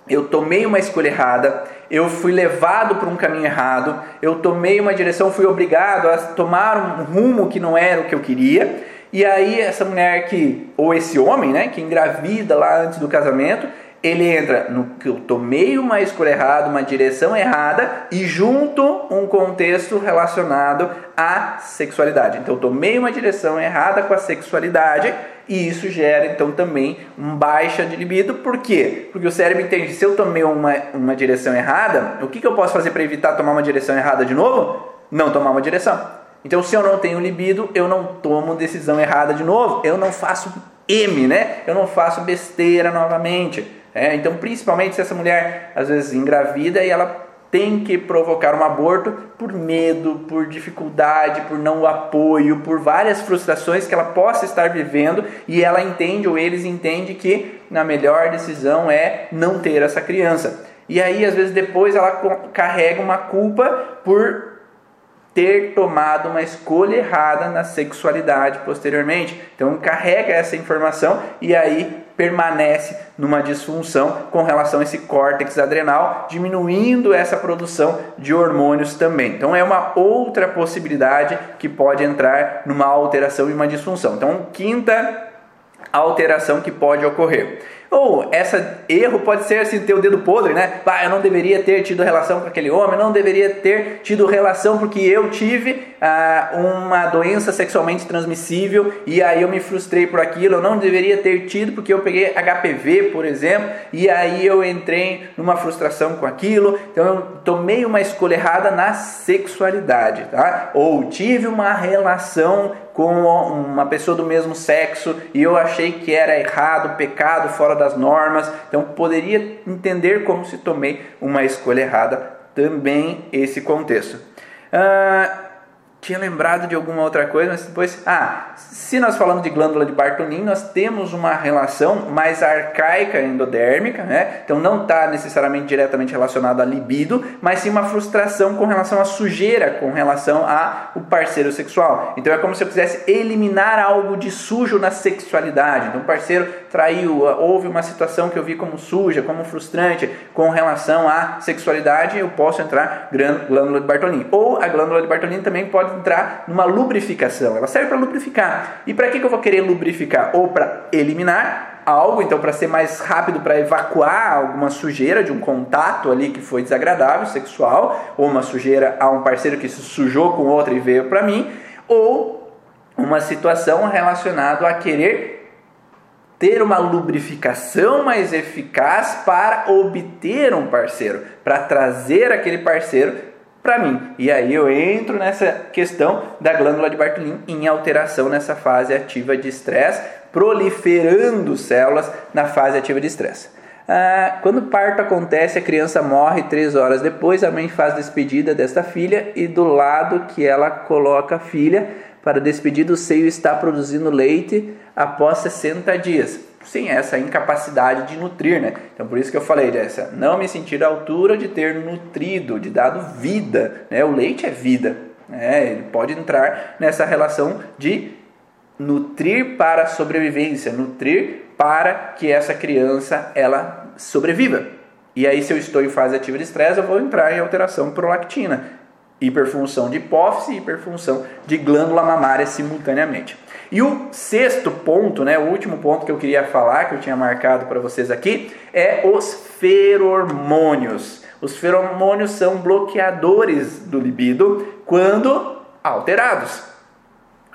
Eu tomei uma escolha errada, eu fui levado para um caminho errado, eu tomei uma direção, fui obrigado a tomar um rumo que não era o que eu queria e aí essa mulher que, ou esse homem, né, que engravida lá antes do casamento, ele entra no que eu tomei uma escolha errada, uma direção errada e junto um contexto relacionado à sexualidade. Então eu tomei uma direção errada com a sexualidade e isso gera então também uma baixa de libido. Por quê? Porque o cérebro entende, se eu tomei uma, uma direção errada, o que, que eu posso fazer para evitar tomar uma direção errada de novo? Não tomar uma direção. Então, se eu não tenho libido, eu não tomo decisão errada de novo, eu não faço M, né? Eu não faço besteira novamente. É, então, principalmente se essa mulher às vezes engravida e ela tem que provocar um aborto por medo, por dificuldade, por não apoio, por várias frustrações que ela possa estar vivendo e ela entende ou eles entendem que a melhor decisão é não ter essa criança. E aí, às vezes, depois ela carrega uma culpa por ter tomado uma escolha errada na sexualidade posteriormente. Então carrega essa informação e aí permanece numa disfunção com relação a esse córtex adrenal, diminuindo essa produção de hormônios também. Então é uma outra possibilidade que pode entrar numa alteração e uma disfunção. Então, quinta alteração que pode ocorrer. Ou essa erro pode ser assim, ter o dedo podre, né? Ah, eu não deveria ter tido relação com aquele homem, eu não deveria ter tido relação porque eu tive ah, uma doença sexualmente transmissível e aí eu me frustrei por aquilo, eu não deveria ter tido porque eu peguei HPV, por exemplo, e aí eu entrei numa frustração com aquilo, então eu tomei uma escolha errada na sexualidade, tá? Ou tive uma relação com uma pessoa do mesmo sexo e eu achei que era errado, pecado, fora das normas. Então poderia entender como se tomei uma escolha errada também esse contexto. Uh, tinha lembrado de alguma outra coisa, mas depois. Ah, se nós falamos de glândula de Bartolin, nós temos uma relação mais arcaica endodérmica, né? Então não está necessariamente diretamente relacionado à libido, mas sim uma frustração com relação à sujeira, com relação ao parceiro sexual. Então é como se eu quisesse eliminar algo de sujo na sexualidade. Então o parceiro traiu, houve uma situação que eu vi como suja, como frustrante com relação à sexualidade, eu posso entrar glândula de Bartolin. Ou a glândula de Bartolin também pode entrar numa lubrificação. Ela serve para lubrificar. E para que, que eu vou querer lubrificar? Ou para eliminar algo, então para ser mais rápido para evacuar alguma sujeira de um contato ali que foi desagradável, sexual, ou uma sujeira a um parceiro que se sujou com outro e veio para mim, ou uma situação relacionada a querer ter uma lubrificação mais eficaz para obter um parceiro, para trazer aquele parceiro para mim. E aí eu entro nessa questão da glândula de Bartolin em alteração nessa fase ativa de estresse, proliferando células na fase ativa de estresse. Ah, quando o parto acontece, a criança morre três horas depois, a mãe faz despedida desta filha e do lado que ela coloca a filha para despedir o seio está produzindo leite após 60 dias. Sim, essa incapacidade de nutrir, né? Então por isso que eu falei dessa, não me sentir à altura de ter nutrido, de dado vida, né? O leite é vida, né? Ele pode entrar nessa relação de nutrir para sobrevivência, nutrir para que essa criança ela sobreviva. E aí se eu estou em fase ativa de estresse, eu vou entrar em alteração prolactina hiperfunção de hipófise e hiperfunção de glândula mamária simultaneamente. E o sexto ponto, né, o último ponto que eu queria falar, que eu tinha marcado para vocês aqui, é os feromônios. Os feromônios são bloqueadores do libido quando alterados.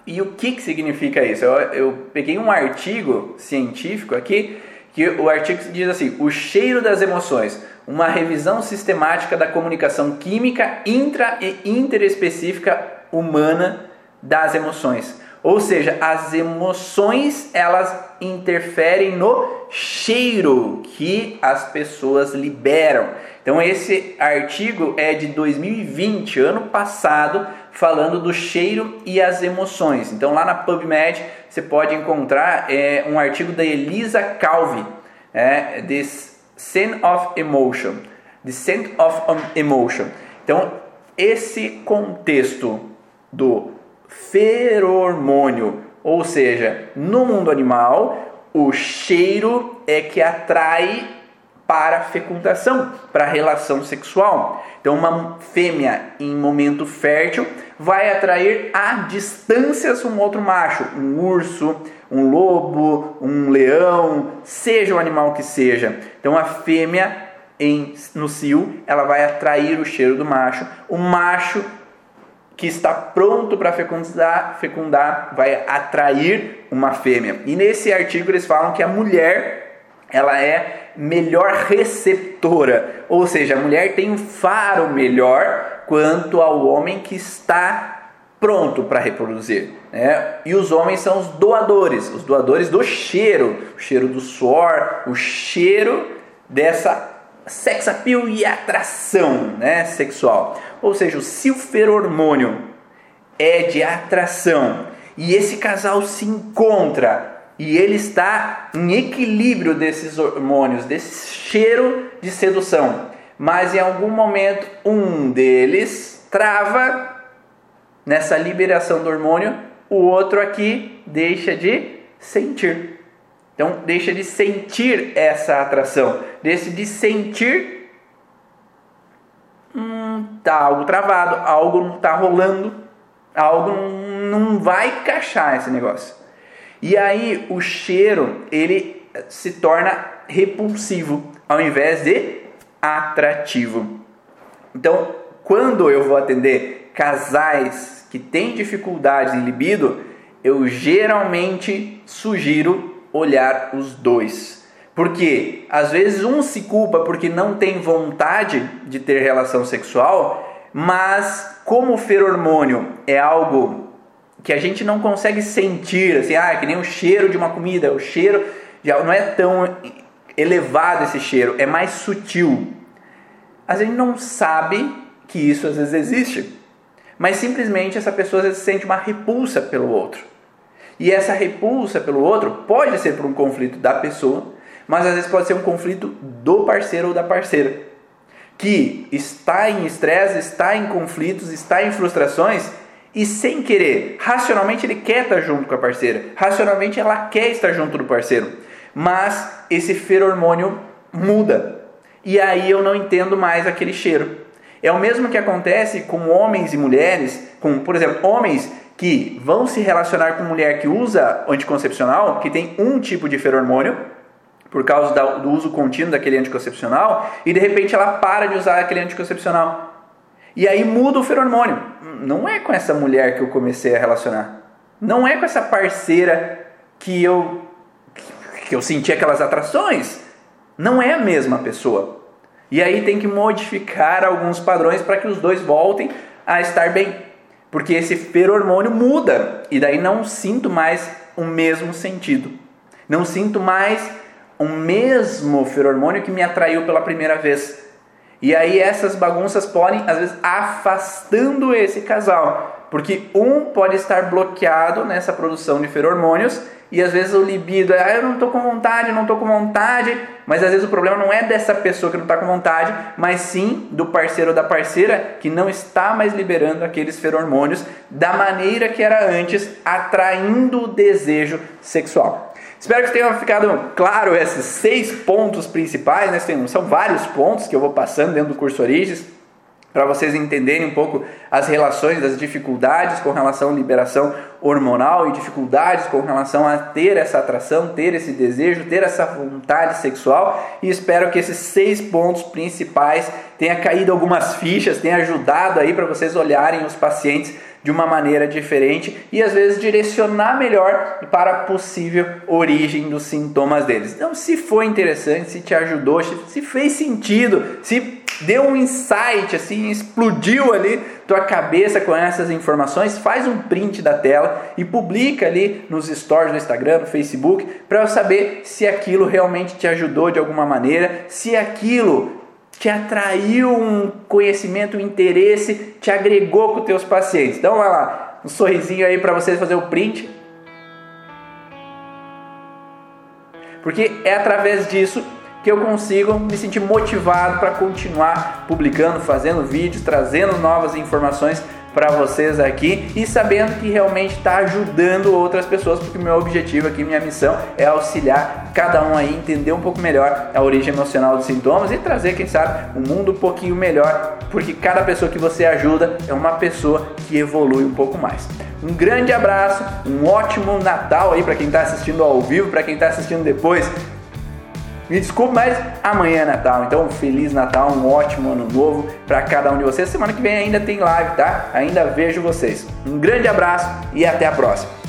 E o que, que significa isso? Eu, eu peguei um artigo científico aqui, que o artigo diz assim: o cheiro das emoções uma revisão sistemática da comunicação química intra e interespecífica humana das emoções. Ou seja, as emoções elas interferem no cheiro que as pessoas liberam. Então esse artigo é de 2020, ano passado, falando do cheiro e as emoções. Então lá na PubMed você pode encontrar é, um artigo da Elisa Calvi, é, desse Scent of Emotion. The Scent of Emotion. Então, esse contexto do feromônio, ou seja, no mundo animal, o cheiro é que atrai para a fecundação, para a relação sexual. Então, uma fêmea em momento fértil vai atrair a distâncias um outro macho, um urso, um lobo, um leão, seja o animal que seja. Então, a fêmea em, no cio, ela vai atrair o cheiro do macho. O macho que está pronto para fecundar, fecundar vai atrair uma fêmea. E nesse artigo eles falam que a mulher ela é melhor receptora, ou seja, a mulher tem um faro melhor quanto ao homem que está pronto para reproduzir. Né? E os homens são os doadores, os doadores do cheiro, o cheiro do suor, o cheiro dessa sex appeal e atração né, sexual. Ou seja, o silferormônio é de atração e esse casal se encontra e ele está em equilíbrio desses hormônios, desse cheiro de sedução. Mas em algum momento um deles trava nessa liberação do hormônio, o outro aqui deixa de sentir. Então deixa de sentir essa atração, deixa de sentir hum, tá algo travado, algo não está rolando, algo não vai encaixar esse negócio. E aí o cheiro ele se torna repulsivo ao invés de atrativo. Então, quando eu vou atender casais que têm dificuldades em libido, eu geralmente sugiro olhar os dois. Porque às vezes um se culpa porque não tem vontade de ter relação sexual, mas como o feromônio é algo que a gente não consegue sentir, assim, ah, que nem o cheiro de uma comida, o cheiro já não é tão elevado esse cheiro, é mais sutil. A gente não sabe que isso às vezes existe, mas simplesmente essa pessoa vezes sente uma repulsa pelo outro. E essa repulsa pelo outro pode ser por um conflito da pessoa, mas às vezes pode ser um conflito do parceiro ou da parceira, que está em estresse, está em conflitos, está em frustrações e sem querer, racionalmente ele quer estar junto com a parceira, racionalmente ela quer estar junto do parceiro, mas esse feromônio muda e aí eu não entendo mais aquele cheiro. É o mesmo que acontece com homens e mulheres, com, por exemplo, homens que vão se relacionar com mulher que usa anticoncepcional, que tem um tipo de feromônio, por causa do uso contínuo daquele anticoncepcional, e de repente ela para de usar aquele anticoncepcional. E aí muda o feromônio. Não é com essa mulher que eu comecei a relacionar. Não é com essa parceira que eu que eu senti aquelas atrações. Não é a mesma pessoa. E aí tem que modificar alguns padrões para que os dois voltem a estar bem. Porque esse feromônio muda e daí não sinto mais o mesmo sentido. Não sinto mais o mesmo feromônio que me atraiu pela primeira vez. E aí essas bagunças podem, às vezes, afastando esse casal. Porque um pode estar bloqueado nessa produção de feromônios e às vezes o libido é, ah, eu não tô com vontade, não tô com vontade, mas às vezes o problema não é dessa pessoa que não está com vontade, mas sim do parceiro ou da parceira que não está mais liberando aqueles feromônios da maneira que era antes, atraindo o desejo sexual. Espero que tenham ficado claro esses seis pontos principais, né? São vários pontos que eu vou passando dentro do curso Origens para vocês entenderem um pouco as relações, as dificuldades com relação à liberação hormonal e dificuldades com relação a ter essa atração, ter esse desejo, ter essa vontade sexual. E espero que esses seis pontos principais tenha caído algumas fichas, tenha ajudado aí para vocês olharem os pacientes de uma maneira diferente e às vezes direcionar melhor para a possível origem dos sintomas deles. Então, se foi interessante, se te ajudou, se fez sentido, se deu um insight assim, explodiu ali tua cabeça com essas informações, faz um print da tela e publica ali nos stories do Instagram, no Facebook, para eu saber se aquilo realmente te ajudou de alguma maneira, se aquilo te atraiu um conhecimento, um interesse, te agregou com teus pacientes. Então vai lá, um sorrisinho aí para vocês fazer o print. Porque é através disso que eu consigo me sentir motivado para continuar publicando, fazendo vídeos, trazendo novas informações para vocês aqui e sabendo que realmente está ajudando outras pessoas, porque meu objetivo aqui, minha missão é auxiliar cada um aí entender um pouco melhor a origem emocional dos sintomas e trazer, quem sabe, um mundo um pouquinho melhor, porque cada pessoa que você ajuda é uma pessoa que evolui um pouco mais. Um grande abraço, um ótimo Natal aí para quem está assistindo ao vivo, para quem está assistindo depois. Me desculpe, mas amanhã é Natal. Então, Feliz Natal, um ótimo ano novo para cada um de vocês. Semana que vem ainda tem live, tá? Ainda vejo vocês. Um grande abraço e até a próxima.